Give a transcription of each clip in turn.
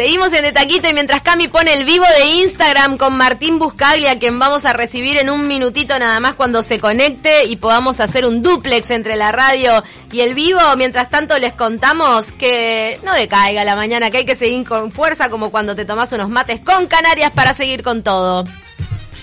Seguimos en De Taquito y mientras Cami pone el vivo de Instagram con Martín Buscaglia, quien vamos a recibir en un minutito nada más cuando se conecte y podamos hacer un duplex entre la radio y el vivo. Mientras tanto les contamos que no decaiga la mañana, que hay que seguir con fuerza como cuando te tomas unos mates con Canarias para seguir con todo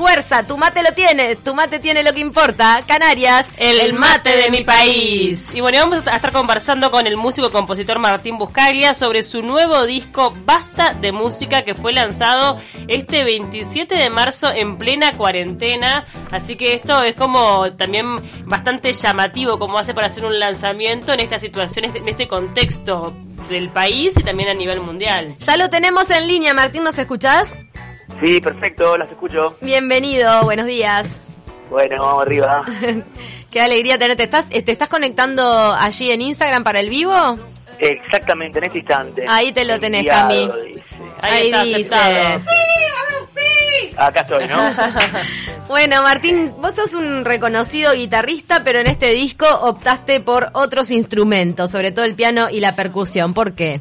fuerza, tu mate lo tiene, tu mate tiene lo que importa. Canarias, el, mate de mi país. Y bueno, vamos a estar conversando con el músico y compositor Martín Buscaglia sobre su nuevo disco Basta de Música que fue lanzado este 27 de marzo en plena cuarentena. Así que esto es como también bastante llamativo como hace para hacer un lanzamiento en estas situaciones, en este contexto del país y también a nivel mundial. Ya lo tenemos en línea, Martín, ¿nos escuchás? Sí, perfecto, las escucho. Bienvenido, buenos días. Bueno, vamos arriba. Qué alegría tenerte. ¿Estás, ¿Te estás conectando allí en Instagram para el vivo? Exactamente, en este instante. Ahí te lo tenés, Cami. Ahí, dice. Acá estoy, ¿no? bueno, Martín, vos sos un reconocido guitarrista, pero en este disco optaste por otros instrumentos, sobre todo el piano y la percusión. ¿Por qué?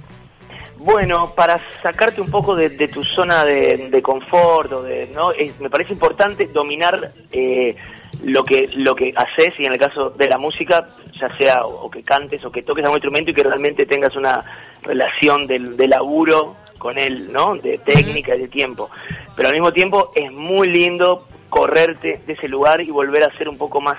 Bueno, para sacarte un poco de, tu zona de, confort, o de, ¿no? me parece importante dominar eh, lo que lo que haces y en el caso de la música, ya sea o, que cantes o que toques algún instrumento y que realmente tengas una relación del, de laburo con él, ¿no? De técnica y de tiempo. Pero al mismo tiempo es muy lindo correrte de ese lugar y volver a ser un poco más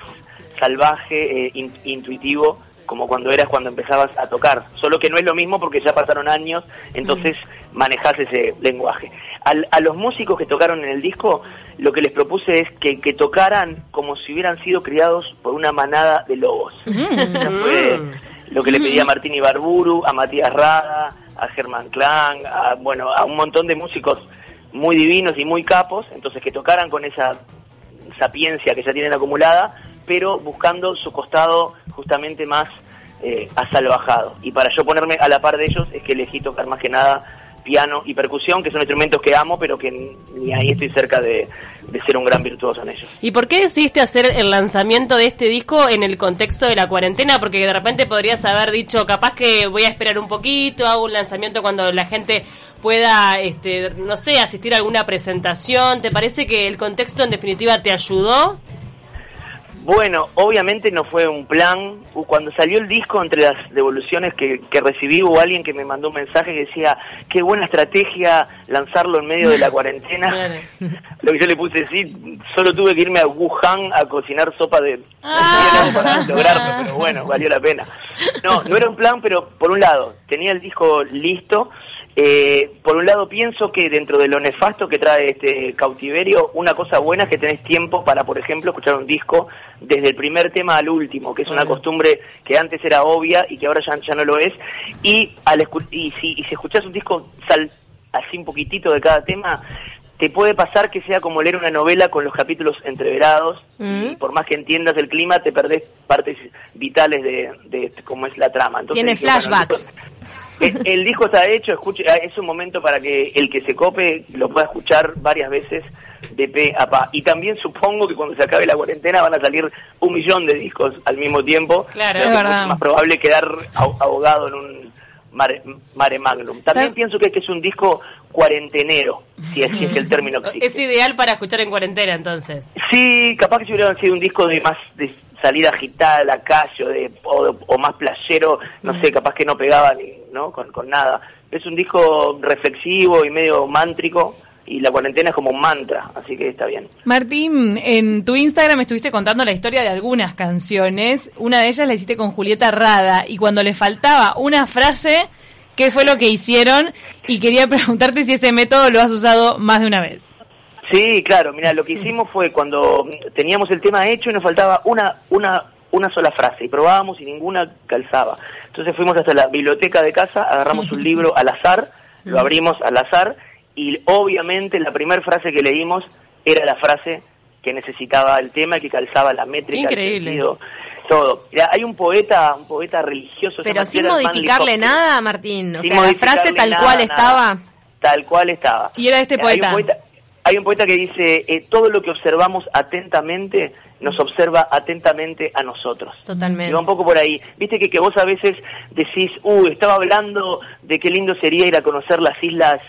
salvaje, eh, intuitivo como cuando eras cuando empezabas a tocar, solo que no es lo mismo porque ya pasaron años, entonces mm. manejas ese lenguaje. a los músicos que tocaron en el disco, lo que les propuse es que, tocaran como si hubieran sido criados por una manada de lobos. Mm. lo que le pedí a Martín Ibarburu, a Matías Rada, a Germán Klang, a, bueno, a un montón de músicos muy divinos y muy capos, entonces que tocaran con esa sapiencia que ya tienen acumulada, pero buscando su costado justamente más eh, asalvajado. Y para yo ponerme a la par de ellos es que elegí tocar más que nada piano y percusión, que son instrumentos que amo, pero que ni ahí estoy cerca de, ser un gran virtuoso en ellos. ¿Y por qué decidiste hacer el lanzamiento de este disco en el contexto de la cuarentena? Porque de repente podrías haber dicho, capaz que voy a esperar un poquito, hago un lanzamiento cuando la gente pueda, este, no sé, asistir a alguna presentación. ¿Te parece que el contexto en definitiva te ayudó? Bueno, obviamente no fue un plan. Cuando salió el disco, entre las devoluciones que, recibí, hubo alguien que me mandó un mensaje que decía, qué buena estrategia lanzarlo en medio de la cuarentena. Lo que yo le puse, sí, solo tuve que irme a Wuhan a cocinar sopa de... Ah. para lograrlo, pero bueno, valió la pena. No, no era un plan, pero por un lado, tenía el disco listo eh, por un lado pienso que dentro de lo nefasto que trae este cautiverio, una cosa buena es que tenés tiempo para, por ejemplo, escuchar un disco desde el primer tema al último, que es una costumbre que antes era obvia y que ahora ya, ya no lo es. Y, al y, si, y si escuchás un disco sal, así un poquitito de cada tema, te puede pasar que sea como leer una novela con los capítulos entreverados mm. y por más que entiendas el clima te perdés partes vitales de, de cómo es la trama. Entonces, Tiene flashbacks el disco está hecho, escuche, ah, es un momento para que el que se cope lo pueda escuchar varias veces de pe a pa. Y también supongo que cuando se acabe la cuarentena van a salir un millón de discos al mismo tiempo. Claro, es verdad. más probable quedar ahogado en un mare, magnum. También pienso que este es un disco cuarentenero, si es, es el término que Es ideal para escuchar en cuarentena, entonces. Sí, capaz que si hubiera sido un disco de más de salida agitada a la calle o, de, o, más playero, no sé, capaz que no pegaba ni, ¿no? Con, con nada. Es un disco reflexivo y medio mántrico y la cuarentena es como un mantra, así que está bien. Martín, en tu Instagram estuviste contando la historia de algunas canciones, una de ellas la hiciste con Julieta Rada y cuando le faltaba una frase, ¿qué fue lo que hicieron? Y quería preguntarte si ese método lo has usado más de una vez. Sí, claro, mira, lo que hicimos fue cuando teníamos el tema hecho y nos faltaba una, una, una sola frase y probábamos y ninguna calzaba. Entonces fuimos hasta la biblioteca de casa, agarramos un libro al azar, lo abrimos al azar y obviamente la primera frase que leímos era la frase que necesitaba el tema, que calzaba la métrica, Increíble. el todo. hay un poeta, un poeta religioso. Pero sin modificarle nada, Martín. O sea, la frase tal cual estaba. Tal cual estaba. Y era este poeta hay un poeta que dice, eh, todo lo que observamos atentamente nos observa atentamente a nosotros. Totalmente. Y va un poco por ahí. Viste que, que vos a veces decís, uh, estaba hablando de qué lindo sería ir a conocer las islas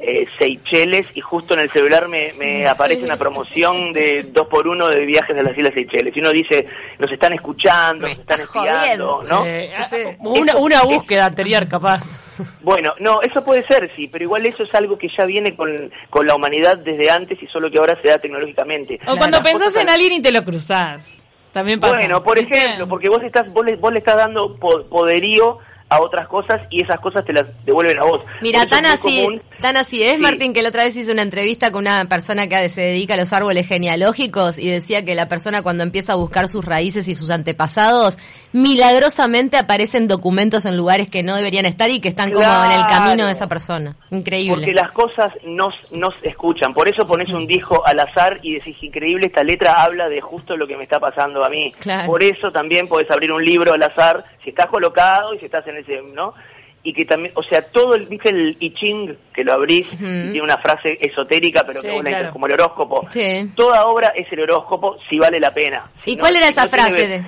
eh, Seychelles y justo en el celular me, me aparece una promoción de dos por uno de viajes a las Islas Seychelles. Y uno dice, nos están escuchando, Me nos están espiando, jodiendo. ¿no? Eh, Sí. una, una búsqueda anterior, capaz. Bueno, no, eso puede ser, sí, pero igual eso es algo que ya viene con, con la humanidad desde antes y solo que ahora se da tecnológicamente. O cuando pensás en alguien y te lo cruzás. También pasa. Bueno, por ejemplo, porque vos estás vos le, vos le estás dando po- poderío a otras cosas y esas cosas te las devuelven a vos. Mira, tan así, común- tan así es, Sí. Martín, que la otra vez hice una entrevista con una persona que se dedica a los árboles genealógicos y decía que la persona cuando empieza a buscar sus raíces y sus antepasados, milagrosamente aparecen documentos en lugares que no deberían estar y que están como en el camino de esa persona. Increíble. Porque las cosas nos, nos escuchan. Por eso pones un disco al azar y decís, increíble, esta letra habla de justo lo que me está pasando a mí. Claro. Por eso también podés abrir un libro al azar, si estás colocado y si estás en ese, ¿no? Y que también, o sea, todo el, viste el I Ching, que lo abrís y tiene una frase esotérica, pero Sí, que vos la claro. como el horóscopo. Sí. Toda obra es el horóscopo si vale la pena. Si ¿Y no- cuál era si esa no frase? de-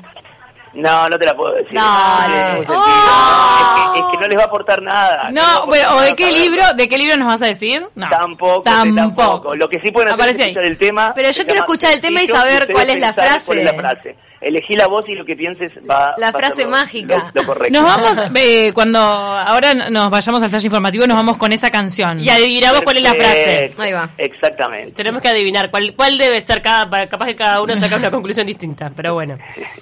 No, no te la puedo decir. No ningún Oh. sentido. Es, que, es que no les va a aportar nada. No, bueno, ¿o de qué libro, de qué libro nos vas a decir? No. Tampoco, Tampoco. tampoco. Lo que sí pueden hacer Aparece es ahí. escuchar el tema. Pero yo quiero escuchar el tema y saber cuál es la pensar cuál es la frase. Elegí la voz y lo que pienses va La va a frase ser lo- mágica. Lo, lo correcto. Nos vamos, eh, cuando ahora nos vayamos al flash informativo, nos vamos con esa canción. Y adivinamos cuál es la frase. Ahí va. Exactamente. Tenemos que adivinar cuál, cuál debe ser cada, para- capaz que cada uno saca una conclusión distinta, pero bueno.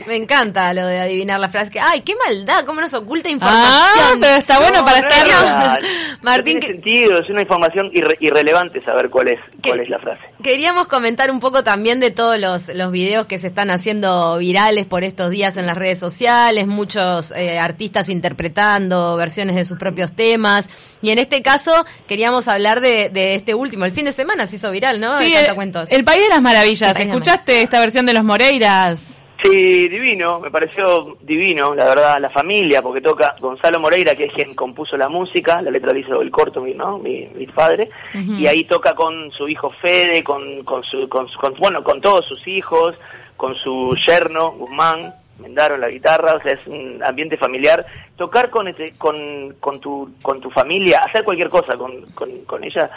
Me encanta lo de adivinar la frase. Que, ay, qué maldad, cómo nos oculta Ah, información. pero está bueno No, para no estar... Martín, No tiene que- sentido, es una información irre- irrelevante saber cuál es, Que- cuál es la frase. Queríamos comentar un poco también de todos los, los videos que se están haciendo virales por estos días en las redes sociales, muchos eh, artistas interpretando versiones de sus propios temas. Y en este caso queríamos hablar de, de este último. El fin de semana se hizo viral, ¿no? Sí, El el, País de las Maravillas. ¿Escuchaste esta versión de los Moreiras? Sí, divino, me pareció divino, la verdad, la familia, porque toca Gonzalo Moreira, que es quien compuso la música, la letra la hizo el corto, mi, ¿no? mi, mi padre, y ahí toca con su hijo Fede, con, con, su, con, su- con- bueno, con todos sus hijos, con su yerno, Guzmán, Mendaron la guitarra, o sea, es un ambiente familiar. Tocar con, este, con, con, tu, con tu familia, hacer cualquier cosa con, con, con ella,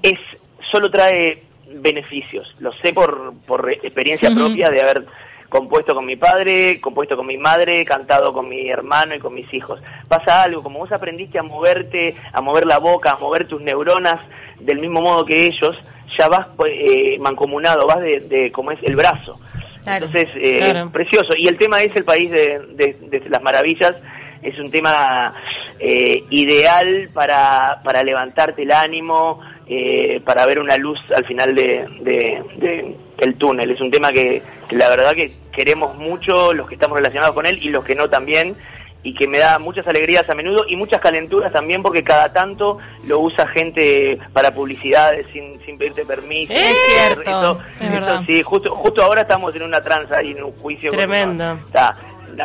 es solo trae beneficios. Lo sé por, por experiencia propia de haber compuesto con mi padre, compuesto con mi madre, cantado con mi hermano y con mis hijos. Pasa algo, como vos aprendiste a moverte, a mover la boca, a mover tus neuronas del mismo modo que ellos, ya vas pues, eh, mancomunado, vas de, de como es el brazo. Claro. Entonces, eh, Claro. precioso. Y el tema es el país de, de- de las maravillas. Es un tema eh, ideal para, para levantarte el ánimo, eh, para ver una luz al final de, de- de- del túnel. Es un tema que, que la verdad que queremos mucho los que estamos relacionados con él y los que no también y que me da muchas alegrías a menudo y muchas calenturas también porque cada tanto lo usa gente para publicidades sin, sin pedirte permiso. Es cierto. Eso- Es eso verdad. sí, justo, justo ahora estamos en una tranza y en un juicio. con Tremendo. una- sea,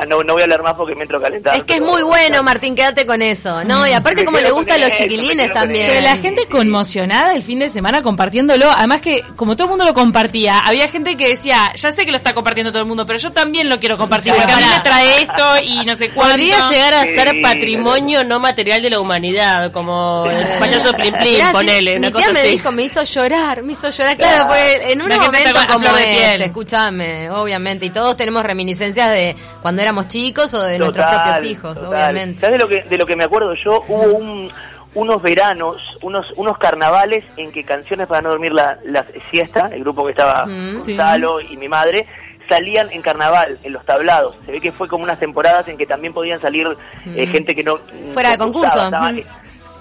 no, no voy a hablar más porque me entro calentado. Es que es muy bueno, Martín, quédate con eso, ¿no? Y aparte Me como le gusta a los eso, chiquilines también. Pero la gente conmocionada el fin de semana compartiéndolo. Además que, como todo el mundo lo compartía, había gente que decía, ya sé que lo está compartiendo todo el mundo, pero yo también lo quiero compartir, Sí, porque a mí me trae esto y no sé cuánto. Podría llegar a Sí, ser patrimonio no material de la humanidad, como el payaso Plim Plim, Mirá, sí, ponele, mi tía cosa me así. dijo, me hizo llorar, me hizo llorar. Claro, Claro. pues en un momento como este, escúchame, obviamente, y todos tenemos reminiscencias de cuando éramos chicos o de nuestros Total, propios hijos, total. obviamente. ¿Sabes de lo que, de lo que me acuerdo yo? Hubo un, unos veranos, unos, unos carnavales en que Canciones para no dormir la, la siesta, el grupo que estaba Mm. Gonzalo y mi madre, salían en carnaval, en los tablados. Se ve que fue como unas temporadas en que también podían salir eh, gente que no... Fuera de concurso. estaba- Mm.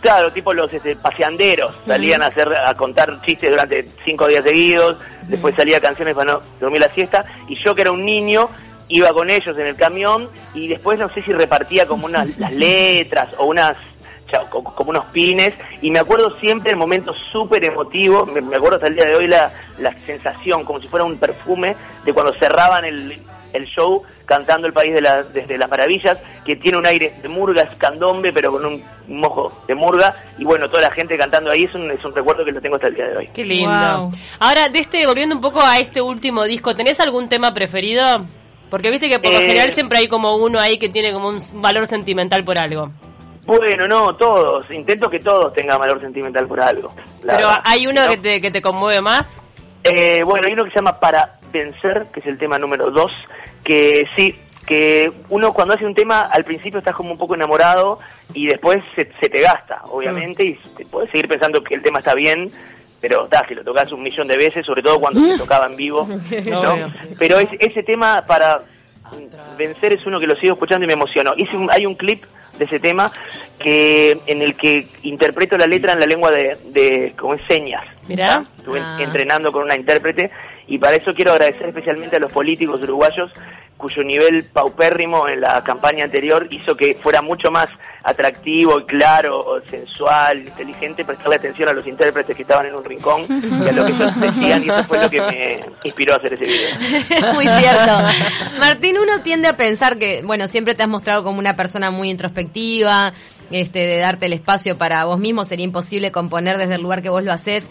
Claro, tipo los este, paseanderos, salían a hacer a contar chistes durante cinco días seguidos, después salía canciones para no dormir la siesta, y yo que era un niño iba con ellos en el camión y después no sé si repartía como unas las letras o unas como unos pines y me acuerdo siempre el momento súper emotivo, me, me acuerdo hasta el día de hoy la, la sensación como si fuera un perfume de cuando cerraban el, el show cantando El País de la, desde las Maravillas, que tiene un aire de murga, es candombe, pero con un mojo de murga, y bueno, toda la gente cantando ahí es un, es un recuerdo que lo tengo hasta el día de hoy. Qué lindo. Ahora, de este, volviendo un poco a este último disco, ¿tenés algún tema preferido? Porque viste que por lo Eh, general siempre hay como uno ahí que tiene como un valor sentimental por algo. Bueno, no, todos, intento que todos tengan valor sentimental por algo. Pero verdad. hay uno ¿No? que, te, que te conmueve más. Eh, bueno, hay uno que se llama Para Vencer, que es el tema número dos, que sí, que uno cuando hace un tema al principio estás como un poco enamorado y después se, se te gasta, obviamente, y te puedes seguir pensando que el tema está bien, pero ta, si lo tocas un millón de veces, sobre todo cuando se tocaba en vivo. Pero es- ese tema para vencer es uno que lo sigo escuchando y me emocionó. Hice un- hay un clip de ese tema que en el que interpreto la letra en la lengua de, de como es señas. Mirá. Estuve Ah. entrenando con una intérprete y para eso quiero agradecer especialmente a los políticos uruguayos cuyo nivel paupérrimo en la campaña anterior hizo que fuera mucho más atractivo claro, sensual, inteligente prestarle atención a los intérpretes que estaban en un rincón y a lo que ellos decían y eso fue lo que me inspiró a hacer ese video. Muy cierto. Martín, uno tiende a pensar que, bueno, siempre te has mostrado como una persona muy introspectiva, este, de darte el espacio para vos mismo, sería imposible componer desde el lugar que vos lo haces.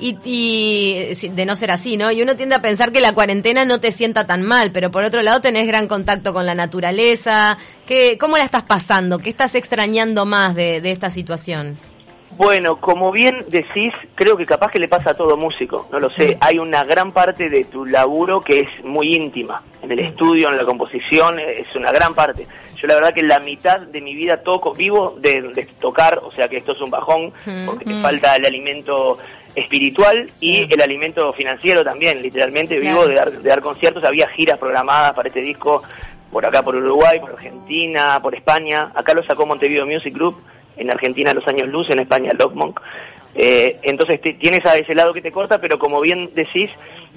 Y, y de no ser así, ¿no? Y uno tiende a pensar que la cuarentena no te sienta tan mal, pero por otro lado tenés gran contacto con la naturaleza. ¿Qué, ¿Cómo la estás pasando? ¿Qué estás extrañando más de, de esta situación? Bueno, como bien decís, creo que capaz que le pasa a todo músico, no lo sé. Hay una gran parte de tu laburo que es muy íntima. En el estudio, en la composición, es una gran parte. Yo la verdad que la mitad de mi vida toco, vivo de, de tocar, o sea que esto es un bajón, porque te falta el alimento espiritual y el alimento financiero también, literalmente vivo Claro. de dar, de dar conciertos, había giras programadas para este disco por acá, por Uruguay, por Argentina, por España. Acá lo sacó Montevideo Music Group, en Argentina Los Años Luz, en España Lockmonk. Eh, entonces te- tienes a ese lado que te corta, pero como bien decís,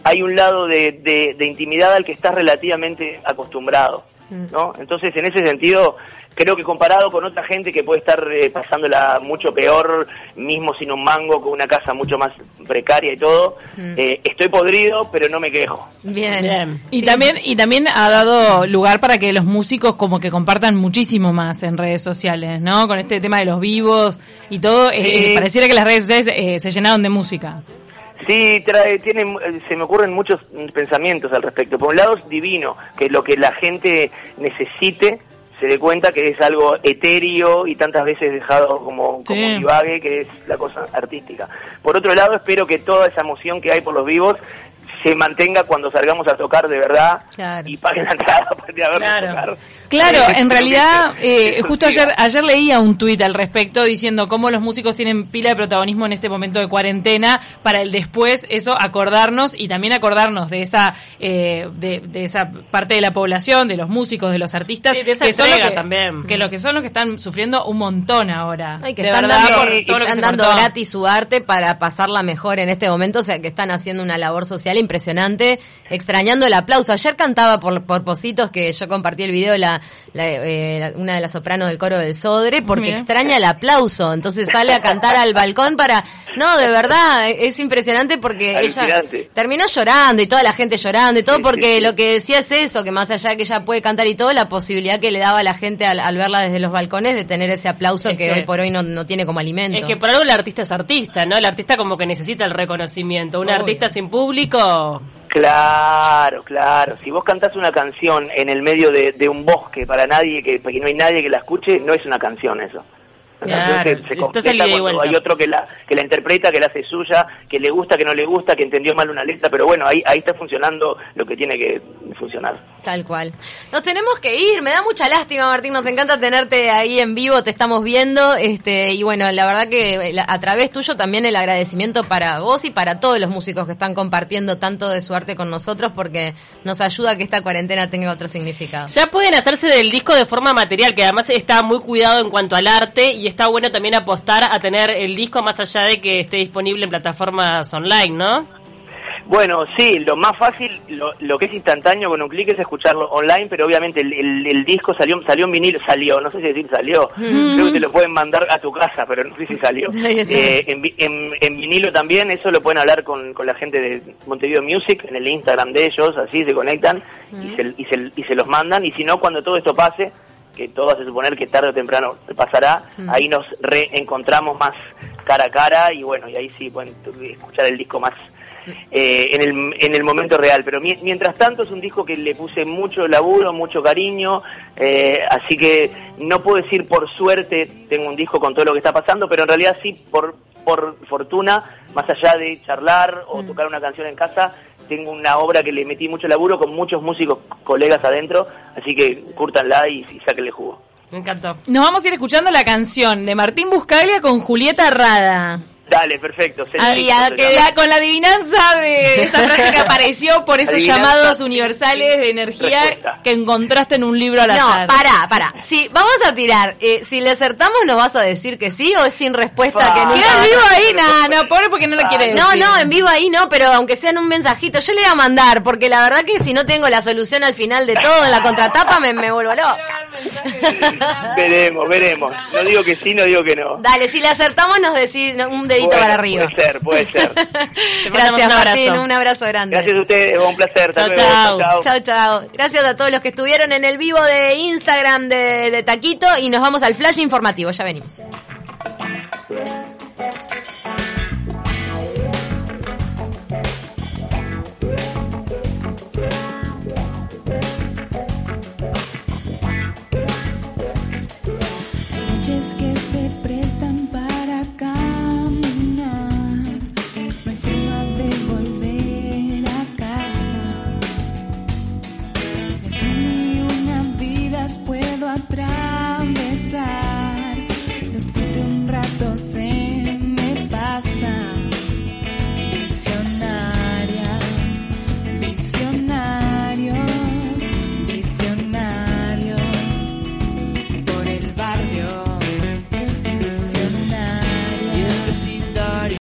hay un lado de, de- de intimidad al que estás relativamente acostumbrado. ¿no? Entonces, en ese sentido, creo que comparado con otra gente que puede estar eh, pasándola mucho peor, mismo sin un mango, con una casa mucho más precaria y todo, eh, estoy podrido, pero no me quejo. Bien. Bien. Y también y también ha dado lugar para que los músicos como que compartan muchísimo más en redes sociales, ¿no? Con este tema de los vivos y todo, eh, eh, pareciera que las redes sociales eh, se llenaron de música. Sí, trae, tiene, se me ocurren muchos mm, pensamientos al respecto. Por un lado es divino, que lo que la gente necesite se dé cuenta que es algo etéreo y tantas veces dejado como, como Sí. divague, que es la cosa artística. Por otro lado, espero que toda esa emoción que hay por los vivos se mantenga cuando salgamos a tocar de verdad Claro. y paguen la entrada para a vernos Claro. tocar. Claro, Eh, en creo realidad, eh, justo ayer, ayer leía un tuit al respecto diciendo cómo los músicos tienen pila de protagonismo en este momento de cuarentena para el después, eso, acordarnos y también acordarnos de esa, eh, de, de esa parte de la población, de los músicos, de los artistas, Sí, de esa que son que, también. que los que son los que están sufriendo un montón ahora. Ay, que de están verdad, dando, por todo lo que están dando gratis su arte para pasarla mejor en este momento, o sea que están haciendo una labor social impresionante, extrañando el aplauso. Ayer cantaba por, por Positos, que yo compartí el video, la, la, eh, la- una de las sopranos del coro del Sodre, porque Mira. extraña el aplauso, entonces sale a cantar al balcón para... No, de verdad, es impresionante porque ella terminó llorando y toda la gente llorando y todo Sí, porque sí, sí. lo que decía es eso, que más allá de que ella puede cantar y todo, la posibilidad que le daba a la gente al, al verla desde los balcones de tener ese aplauso Es que, que- hoy por hoy no, no tiene como alimento. Es que por algo el artista es artista, ¿no? El artista como que necesita el reconocimiento. Un Obvio. artista sin público... Claro, claro. Si vos cantás una canción en el medio de, de un bosque para nadie, que, que no hay nadie que la escuche, no es una canción eso. La Claro, canción se, se completa y cuando hay otro que la, que la interpreta, que la hace suya, que le gusta, que no le gusta, que entendió mal una letra, pero bueno, ahí, ahí está funcionando lo que tiene que funcionar. Tal cual. Nos tenemos que ir, me da mucha lástima Martín, nos encanta tenerte ahí en vivo, te estamos viendo, este y bueno, la verdad que a través tuyo también el agradecimiento para vos y para todos los músicos que están compartiendo tanto de su arte con nosotros porque nos ayuda a que esta cuarentena tenga otro significado. Ya pueden hacerse del disco de forma material, que además está muy cuidado en cuanto al arte y está bueno también apostar a tener el disco más allá de que esté disponible en plataformas online, ¿no? Bueno, sí, lo más fácil, lo, lo que es instantáneo con un clic es escucharlo online, pero obviamente el, el- el disco salió salió en vinilo, salió, no sé si decir salió, creo que te lo pueden mandar a tu casa, pero no sé si salió. Eh, en, vi- en- en vinilo también, eso lo pueden hablar con, con la gente de Montevideo Music, en el Instagram de ellos, así se conectan y, se, y, se, y se los mandan, y si no, cuando todo esto pase, que todo hace suponer que tarde o temprano pasará, ahí nos reencontramos más cara a cara y bueno, y ahí sí pueden escuchar el disco más eh, en, el, en el momento real. Pero mi- mientras tanto es un disco que le puse mucho laburo, mucho cariño, eh, así que no puedo decir por suerte tengo un disco con todo lo que está pasando, pero en realidad sí por, por fortuna, más allá de charlar o tocar una canción en casa, tengo una obra que le metí mucho laburo con muchos músicos colegas adentro, así que curtanla y, y sáquenle jugo. Me encantó. Nos vamos a ir escuchando la canción de Martín Buscaglia con Julieta Rada. Dale, perfecto. Ah, y a sencillo, que se llama. La- con la adivinanza de esa frase que apareció por esos Adivinanza llamados universales de energía respuesta. que encontraste en un libro al No, azar. pará, pará. Si vamos a tirar, eh, si le acertamos, ¿nos vas a decir que sí o es sin respuesta Pa. que nunca Queda a- vivo ahí, no, no, pobre porque no lo quiere No, decir. no, en vivo ahí no, pero aunque sea en un mensajito, yo le voy a mandar, porque la verdad que si no tengo la solución al final de todo en la contratapa, me, me vuelvo loca. Veremos, veremos. No digo que sí, no digo que no. Dale, si le acertamos, nos decís un dedito Bueno, para arriba. Puede ser, puede ser. Gracias, un abrazo. Martín, un abrazo grande. Gracias a ustedes, un placer. Luego. chau. Chao, chao. Gracias a todos los que estuvieron en el vivo de Instagram de, de Taquito y nos vamos al flash informativo. Ya venimos.